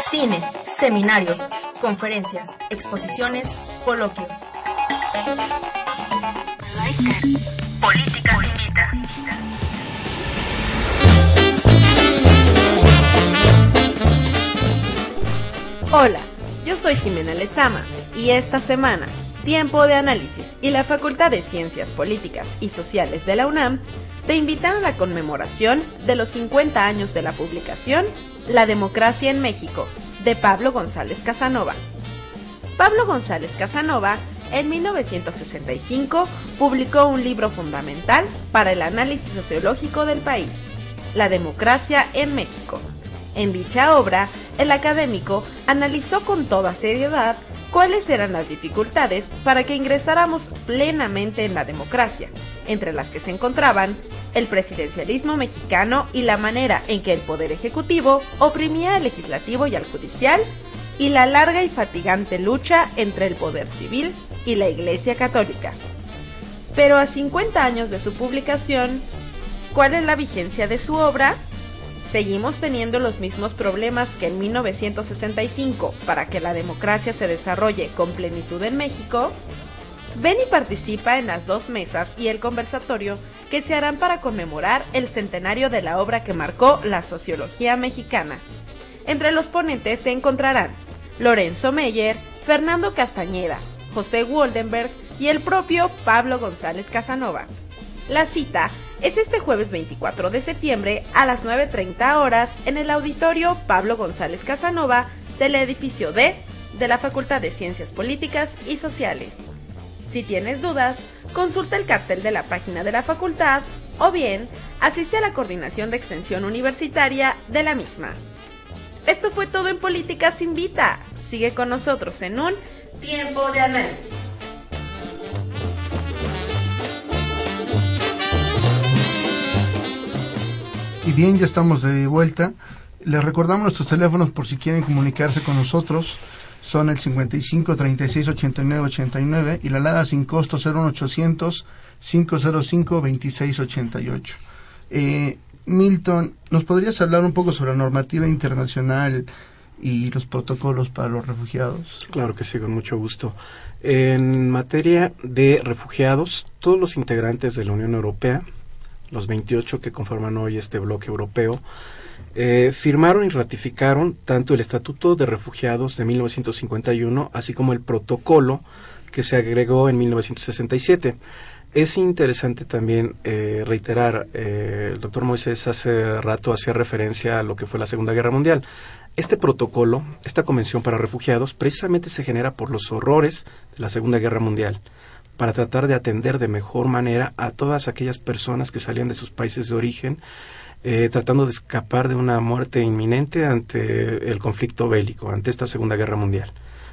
Cine, seminarios, conferencias, exposiciones, coloquios. Políticas Invita. Hola, yo soy Jimena Lezama y esta semana Tiempo de Análisis y la Facultad de Ciencias Políticas y Sociales de la UNAM te invitan a la conmemoración de los 50 años de la publicación La Democracia en México, de Pablo González Casanova. Pablo González Casanova, en 1965, publicó un libro fundamental para el análisis sociológico del país, La Democracia en México. En dicha obra, el académico analizó con toda seriedad cuáles eran las dificultades para que ingresáramos plenamente en la democracia, entre las que se encontraban el presidencialismo mexicano y la manera en que el Poder Ejecutivo oprimía al legislativo y al judicial, y la larga y fatigante lucha entre el Poder Civil y la Iglesia Católica. Pero a 50 años de su publicación, ¿cuál es la vigencia de su obra? Seguimos teniendo los mismos problemas que en 1965 para que la democracia se desarrolle con plenitud en México, ven y participa en las dos mesas y el conversatorio que se harán para conmemorar el centenario de la obra que marcó la sociología mexicana. Entre los ponentes se encontrarán Lorenzo Meyer, Fernando Castañeda, José Woldenberg y el propio Pablo González Casanova. La cita es este jueves 24 de septiembre a las 9.30 horas en el auditorio Pablo González Casanova del edificio D de la Facultad de Ciencias Políticas y Sociales. Si tienes dudas, consulta el cartel de la página de la facultad o bien asiste a la coordinación de extensión universitaria de la misma. Esto fue todo en Políticas Invita. Sigue con nosotros en un tiempo de análisis. Y bien, ya estamos de vuelta. Les recordamos nuestros teléfonos por si quieren comunicarse con nosotros. Son el 55 36 89 89 y la alada sin costo 01800 505 26 88. Eh, Milton, ¿nos podrías hablar un poco sobre la normativa internacional y los protocolos para los refugiados? Claro que sí, con mucho gusto. En materia de refugiados, todos los integrantes de la Unión Europea, los 28 que conforman hoy este bloque europeo, eh, firmaron y ratificaron tanto el Estatuto de Refugiados de 1951, así como el protocolo que se agregó en 1967. Es interesante también eh, reiterar, eh, el doctor Moisés hace rato hacía referencia a lo que fue la Segunda Guerra Mundial. Este protocolo, esta Convención para Refugiados, precisamente se genera por los horrores de la Segunda Guerra Mundial, para tratar de atender de mejor manera a todas aquellas personas que salían de sus países de origen, eh, tratando de escapar de una muerte inminente ante el conflicto bélico, ante esta Segunda Guerra Mundial.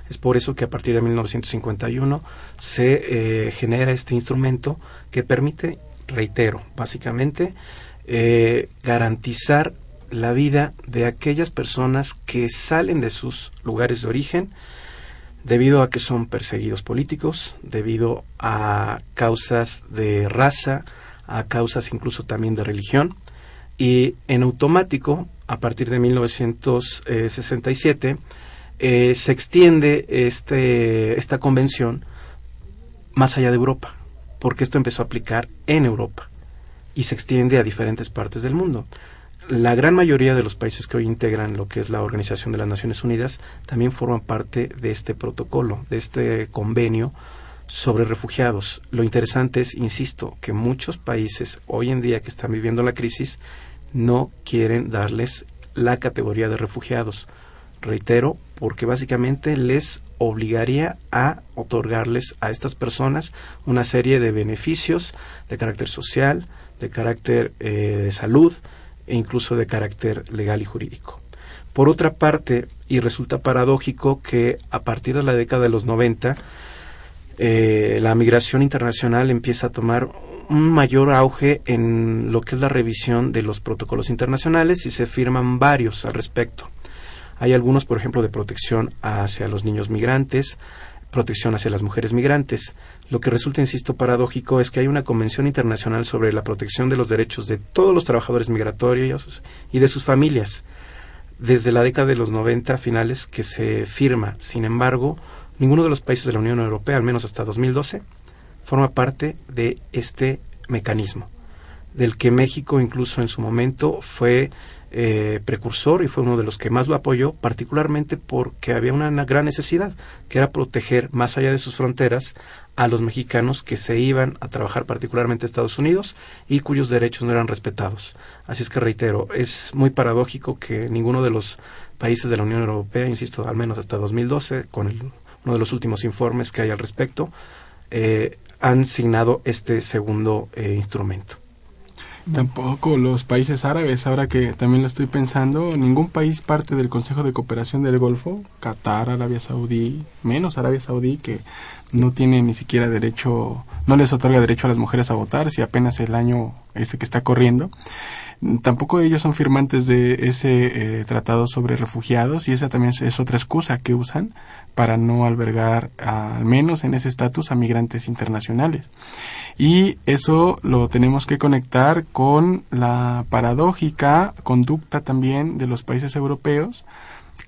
Es por eso que a partir de 1951 se eh, genera este instrumento que permite, reitero, básicamente, eh, garantizar la vida de aquellas personas que salen de sus lugares de origen debido a que son perseguidos políticos, debido a causas de raza, a causas incluso también de religión, y en automático, a partir de 1967, eh, se extiende este, esta convención más allá de Europa, porque esto empezó a aplicar en Europa y se extiende a diferentes partes del mundo. La gran mayoría de los países que hoy integran lo que es la Organización de las Naciones Unidas también forman parte de este protocolo, de este convenio sobre refugiados. Lo interesante es, insisto, que muchos países hoy en día que están viviendo la crisis no quieren darles la categoría de refugiados. Reitero, porque básicamente les obligaría a otorgarles a estas personas una serie de beneficios de carácter social, de carácter eh, de salud e incluso de carácter legal y jurídico. Por otra parte, y resulta paradójico que a partir de la década de los 90, eh, la migración internacional empieza a tomar un mayor auge en lo que es la revisión de los protocolos internacionales y se firman varios al respecto. Hay algunos, por ejemplo, de protección hacia los niños migrantes, protección hacia las mujeres migrantes. Lo que resulta, insisto, paradójico es que hay una Convención Internacional sobre la protección de los derechos de todos los trabajadores migratorios y de sus familias, desde la década de los 90 finales que se firma. Sin embargo, ninguno de los países de la Unión Europea, al menos hasta 2012, forma parte de este mecanismo, del que México incluso en su momento fue eh, precursor y fue uno de los que más lo apoyó, particularmente porque había una, gran necesidad, que era proteger más allá de sus fronteras a los mexicanos que se iban a trabajar particularmente a Estados Unidos y cuyos derechos no eran respetados. Así es que reitero, es muy paradójico que ninguno de los países de la Unión Europea, insisto, al menos hasta 2012, con uno de los últimos informes que hay al respecto, eh, han signado este segundo eh, instrumento. Tampoco los países árabes, ahora que también lo estoy pensando, ningún país parte del Consejo de Cooperación del Golfo, Qatar, Arabia Saudí, menos Arabia Saudí, que no tiene ni siquiera derecho, no les otorga derecho a las mujeres a votar, si apenas el año este que está corriendo. Tampoco ellos son firmantes de ese eh, tratado sobre refugiados y esa también es otra excusa que usan para no albergar, al menos en ese estatus, a migrantes internacionales. Y eso lo tenemos que conectar con la paradójica conducta también de los países europeos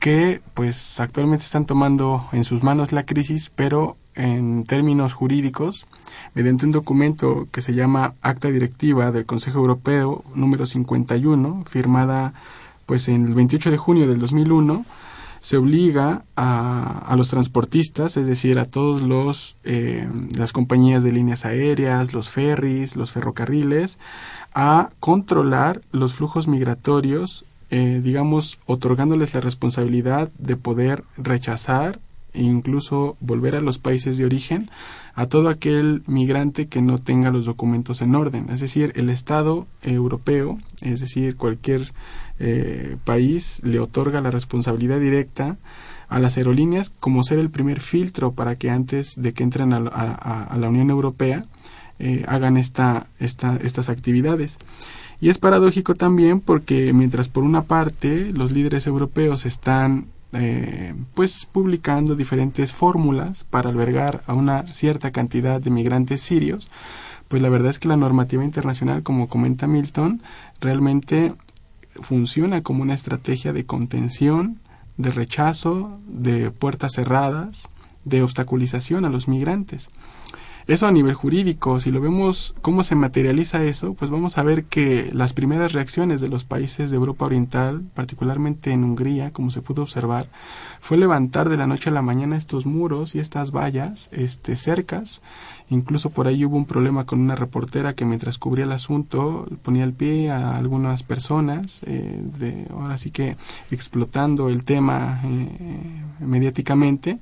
que pues actualmente están tomando en sus manos la crisis, pero en términos jurídicos, mediante un documento que se llama Acta Directiva del Consejo Europeo número 51, firmada pues en el 28 de junio del 2001, se obliga a, a los transportistas, es decir, a todos los eh, las compañías de líneas aéreas, los ferries, los ferrocarriles, a controlar los flujos migratorios, eh, digamos, otorgándoles la responsabilidad de poder rechazar e incluso volver a los países de origen a todo aquel migrante que no tenga los documentos en orden. Es decir, el Estado europeo, es decir, cualquier eh, país le otorga la responsabilidad directa a las aerolíneas como ser el primer filtro para que antes de que entren a, la Unión Europea eh, hagan esta, esta, estas actividades. Y es paradójico también porque mientras por una parte los líderes europeos están eh, pues publicando diferentes fórmulas para albergar a una cierta cantidad de migrantes sirios, pues la verdad es que la normativa internacional, como comenta Milton, realmente funciona como una estrategia de contención, de rechazo, de puertas cerradas, de obstaculización a los migrantes. Eso a nivel jurídico, si lo vemos cómo se materializa eso, pues vamos a ver que las primeras reacciones de los países de Europa Oriental, particularmente en Hungría, como se pudo observar, fue levantar de la noche a la mañana estos muros y estas vallas, este, cercas. Incluso por ahí hubo un problema con una reportera que mientras cubría el asunto ponía el pie a algunas personas, eh, de, ahora sí que explotando el tema eh, mediáticamente.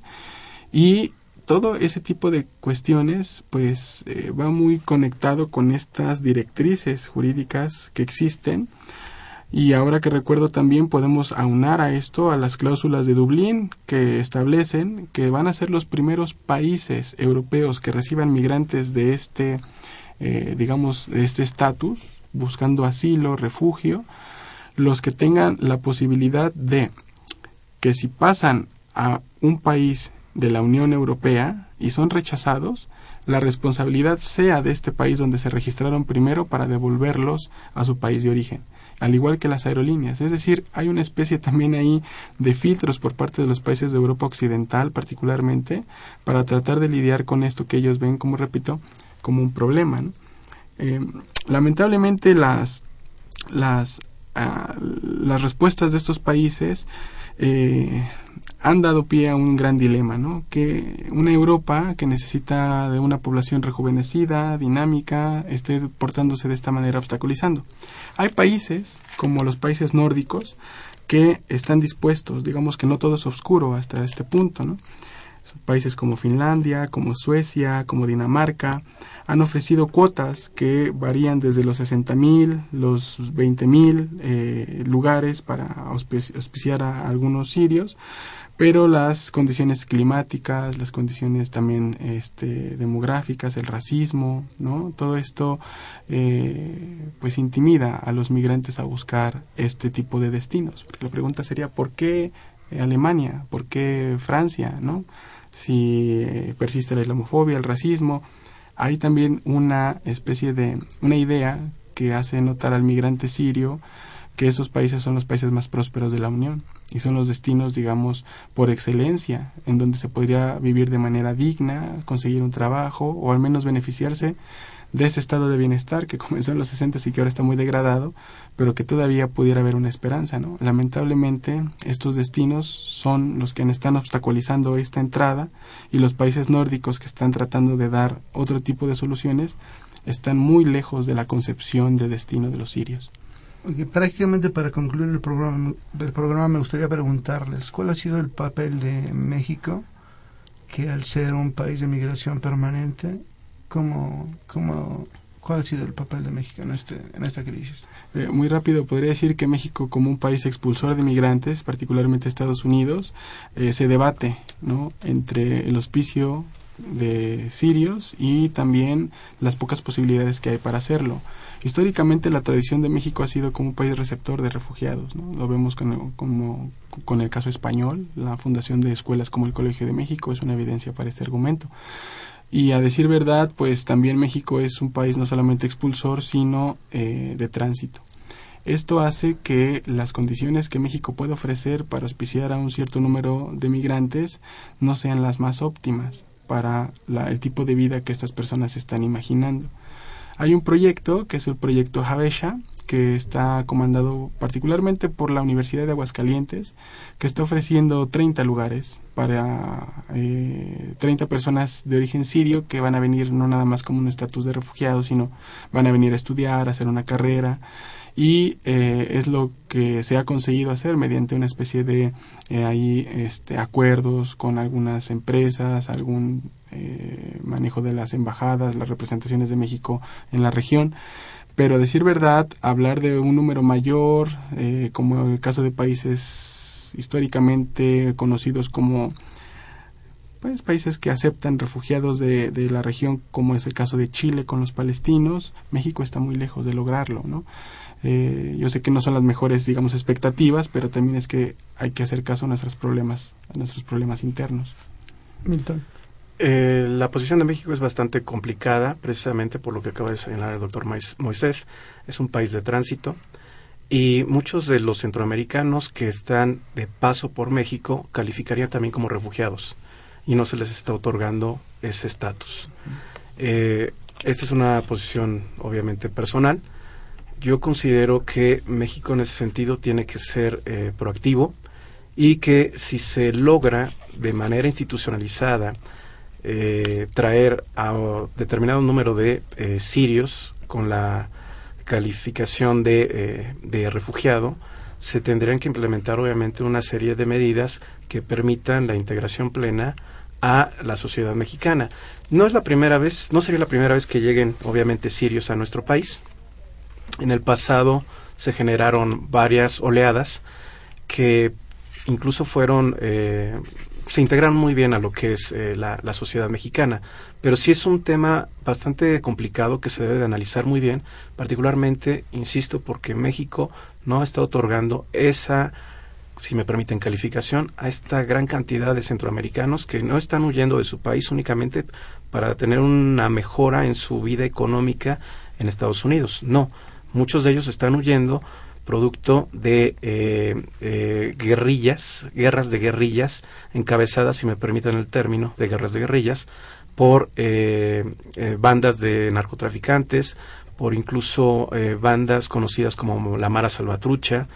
Y todo ese tipo de cuestiones pues eh, va muy conectado con estas directrices jurídicas que existen y ahora que recuerdo también podemos aunar a esto a las cláusulas de Dublín que establecen que van a ser los primeros países europeos que reciban migrantes de este eh, digamos de este estatus buscando asilo refugio los que tengan la posibilidad de que si pasan a un país de la Unión Europea y son rechazados, la responsabilidad sea de este país donde se registraron primero para devolverlos a su país de origen, al igual que las aerolíneas. Es decir, hay una especie también ahí de filtros por parte de los países de Europa Occidental particularmente para tratar de lidiar con esto que ellos ven, como repito, como un problema. Eh, lamentablemente las, las, ah, las respuestas de estos países eh, han dado pie a un gran dilema, ¿no? Que una Europa que necesita de una población rejuvenecida, dinámica, esté portándose de esta manera obstaculizando. Hay países, como los países nórdicos, que están dispuestos, digamos que no todo es oscuro hasta este punto, ¿no? países como Finlandia, como Suecia, como Dinamarca, han ofrecido cuotas que varían desde los 60.000, los 20.000 eh, lugares para auspiciar a algunos sirios, pero las condiciones climáticas, las condiciones también este, demográficas, el racismo, ¿no? Todo esto eh, pues intimida a los migrantes a buscar este tipo de destinos. Porque la pregunta sería ¿por qué Alemania? ¿Por qué Francia? ¿no? Si eh, persiste la islamofobia, el racismo, hay también una especie de una idea que hace notar al migrante sirio que esos países son los países más prósperos de la Unión y son los destinos, digamos, por excelencia, en donde se podría vivir de manera digna, conseguir un trabajo o al menos beneficiarse de ese estado de bienestar que comenzó en los 60 y que ahora está muy degradado, pero que todavía pudiera haber una esperanza, ¿no? Lamentablemente, estos destinos son los que están obstaculizando esta entrada y los países nórdicos que están tratando de dar otro tipo de soluciones están muy lejos de la concepción de destino de los sirios prácticamente para concluir el programa, el programa me gustaría preguntarles cuál ha sido el papel de México, que al ser un país de migración permanente, ¿cómo, ¿cuál ha sido el papel de México en, este, en esta crisis? Eh, muy rápido, podría decir que México como un país expulsor de migrantes, particularmente Estados Unidos, eh, se debate ¿no? entre el hospicio de sirios y también las pocas posibilidades que hay para hacerlo. Históricamente la tradición de México ha sido como un país receptor de refugiados, lo vemos con, como, con el caso español, la fundación de escuelas como el Colegio de México es una evidencia para este argumento. Y a decir verdad, pues también México es un país no solamente expulsor, sino eh, de tránsito. Esto hace que las condiciones que México puede ofrecer para auspiciar a un cierto número de migrantes no sean las más óptimas para el tipo de vida que estas personas están imaginando. Hay un proyecto que es el proyecto Javesha, que está comandado particularmente por la Universidad de Aguascalientes, que está ofreciendo 30 lugares para eh, 30 personas de origen sirio que van a venir no nada más como un estatus de refugiados, sino van a venir a estudiar, a hacer una carrera y eh, es lo que se ha conseguido hacer mediante una especie de eh, ahí este acuerdos con algunas empresas algún eh, manejo de las embajadas las representaciones de México en la región pero decir verdad hablar de un número mayor como en el caso de países históricamente conocidos como pues, países que aceptan refugiados de, de, la región, como es el caso de Chile con los palestinos, México está muy lejos de lograrlo, ¿no? Eh, yo sé que no son las mejores, digamos, expectativas, pero también es que hay que hacer caso a nuestros problemas, a nuestros problemas internos. Milton. Eh, la posición de México es bastante complicada, precisamente por lo que acaba de señalar el doctor Moisés. Es un país de tránsito y muchos de los centroamericanos que están de paso por México calificarían también como refugiados y no se les está otorgando ese estatus. Eh, esta es una posición obviamente personal. Yo considero que México en ese sentido tiene que ser eh, proactivo y que si se logra de manera institucionalizada eh, traer a determinado número de sirios con la calificación de, de refugiado, se tendrían que implementar obviamente una serie de medidas que permitan la integración plena a la sociedad mexicana. No es la primera vez, no sería la primera vez que lleguen, obviamente, sirios a nuestro país. En el pasado se generaron varias oleadas que incluso fueron, eh, se integraron muy bien a lo que es eh, la, la, sociedad mexicana. Pero sí es un tema bastante complicado que se debe de analizar muy bien, particularmente, insisto, porque México no está otorgando esa si me permiten calificación, a esta gran cantidad de centroamericanos que no están huyendo de su país únicamente para tener una mejora en su vida económica en Estados Unidos. No, muchos de ellos están huyendo producto de eh, eh, guerrillas, guerras de guerrillas, encabezadas, si me permiten el término, de guerras de guerrillas, por eh, bandas de narcotraficantes, por incluso bandas conocidas como la Mara Salvatrucha,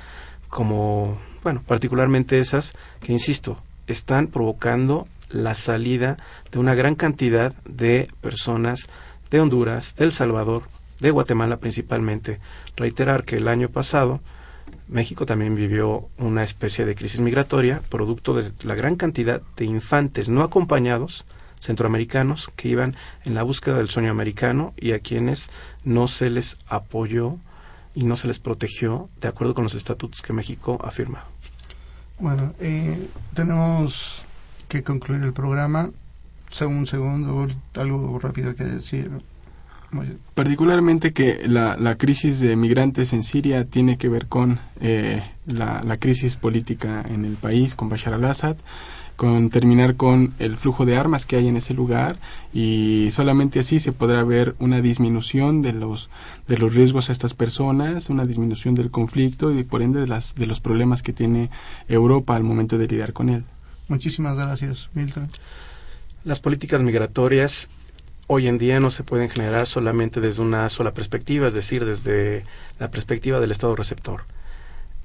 como bueno, particularmente esas que, insisto, están provocando la salida de una gran cantidad de personas de Honduras, de El Salvador, de Guatemala principalmente. Reiterar que el año pasado México también vivió una especie de crisis migratoria, producto de la gran cantidad de infantes no acompañados centroamericanos que iban en la búsqueda del sueño americano y a quienes no se les apoyó y no se les protegió de acuerdo con los estatutos que México ha firmado. Bueno, eh, tenemos que concluir el programa. Un segundo, algo rápido que decir. Particularmente que la, la, crisis de migrantes en Siria tiene que ver con eh, la, la, crisis política en el país, con Bashar al-Assad con terminar con el flujo de armas que hay en ese lugar y solamente así se podrá ver una disminución de los de los riesgos a estas personas, una disminución del conflicto y por ende de las de los problemas que tiene Europa al momento de lidiar con él. Muchísimas gracias, Milton. Las políticas migratorias hoy en día no se pueden generar solamente desde una sola perspectiva, es decir, desde la perspectiva del Estado receptor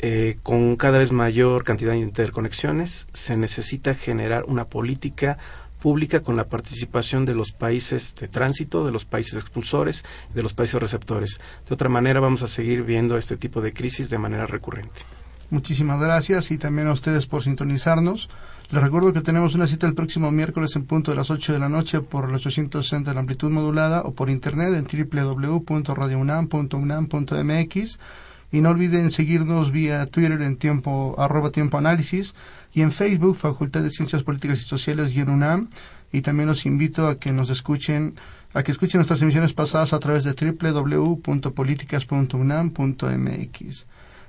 eh, con cada vez mayor cantidad de interconexiones, se necesita generar una política pública con la participación de los países de tránsito, de los países expulsores, de los países receptores. De otra manera, vamos a seguir viendo este tipo de crisis de manera recurrente. Muchísimas gracias y también a ustedes por sintonizarnos. Les recuerdo que tenemos una cita el próximo miércoles en punto de las 8 de la noche por el 860 de la amplitud modulada o por internet en www.radiounam.unam.mx y no olviden seguirnos vía Twitter en tiempo, arroba tiempo análisis y en Facebook, Facultad de Ciencias Políticas y Sociales y en UNAM. Y también los invito a que nos escuchen, a que escuchen nuestras emisiones pasadas a través de www.políticas.unam.mx.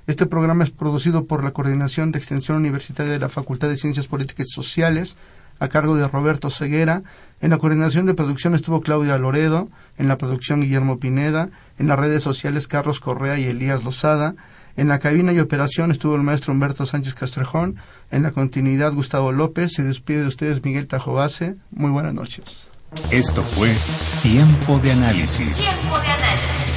Este programa es producido por la Coordinación de Extensión Universitaria de la Facultad de Ciencias Políticas y Sociales, a cargo de Roberto Ceguera. En la coordinación de producción estuvo Claudia Loredo, en la producción Guillermo Pineda, en las redes sociales Carlos Correa y Elías Lozada. En la cabina y operación estuvo el maestro Humberto Sánchez Castrejón. En la continuidad Gustavo López. Se despide de ustedes Miguel Tajobase. Muy buenas noches. Esto fue Tiempo de Análisis. Tiempo de Análisis.